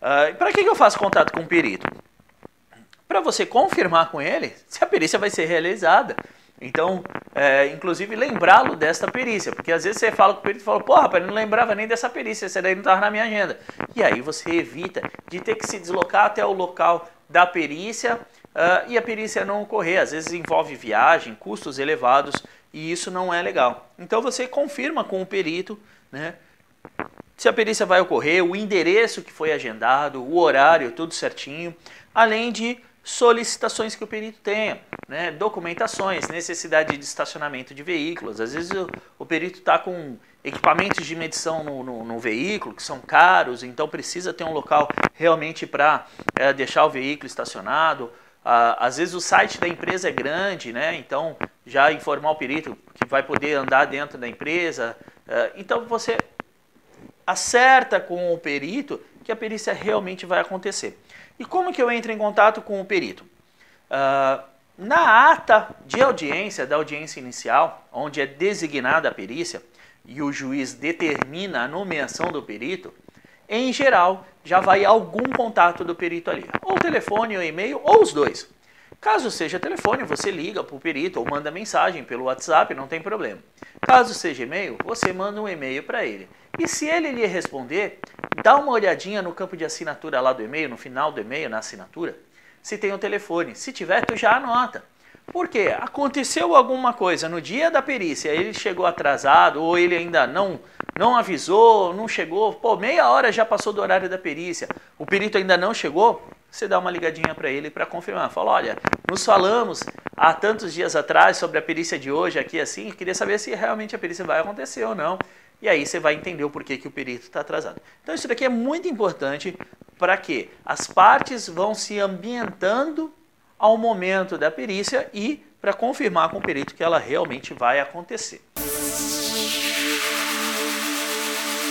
Uh, Para que, que eu faço contato com o perito? Para você confirmar com ele se a perícia vai ser realizada. Então, é, inclusive, lembrá-lo desta perícia, porque às vezes você fala com o perito e fala, porra, rapaz, não lembrava nem dessa perícia, essa daí não estava na minha agenda. E aí você evita de ter que se deslocar até o local da perícia uh, e a perícia não ocorrer. Às vezes envolve viagem, custos elevados e isso não é legal. Então você confirma com o perito, né? Se a perícia vai ocorrer, o endereço que foi agendado, o horário, tudo certinho, além de solicitações que o perito tenha, né? documentações, necessidade de estacionamento de veículos. Às vezes o, o perito está com equipamentos de medição no, no, no, veículo que são caros, então precisa ter um local realmente para é, deixar o veículo estacionado. Às vezes o site da empresa é grande, né? então já informar o perito que vai poder andar dentro da empresa. Ah, então você acerta com o perito que a perícia realmente vai acontecer. E como que eu entro em contato com o perito? Uh, na ata de audiência, da audiência inicial, onde é designada a perícia e o juiz determina a nomeação do perito, em geral já vai algum contato do perito ali, ou telefone ou e-mail, ou os dois. Caso seja telefone, você liga para o perito ou manda mensagem pelo WhatsApp, não tem problema. Caso seja e-mail, você manda um e-mail para ele. E se ele lhe responder, dá uma olhadinha no campo de assinatura lá do e-mail, no final do e-mail, na assinatura, se tem o telefone. Se tiver, tu já anota. Por quê? Aconteceu alguma coisa no dia da perícia, ele chegou atrasado, ou ele ainda não, não avisou, não chegou, pô, meia hora já passou do horário da perícia, o perito ainda não chegou, você dá uma ligadinha para ele para confirmar. Fala, olha, nos falamos há tantos dias atrás sobre a perícia de hoje aqui assim, queria saber se realmente a perícia vai acontecer ou não. E aí você vai entender o porquê que o perito está atrasado. Então isso daqui é muito importante para que as partes vão se ambientando ao momento da perícia e para confirmar com o perito que ela realmente vai acontecer.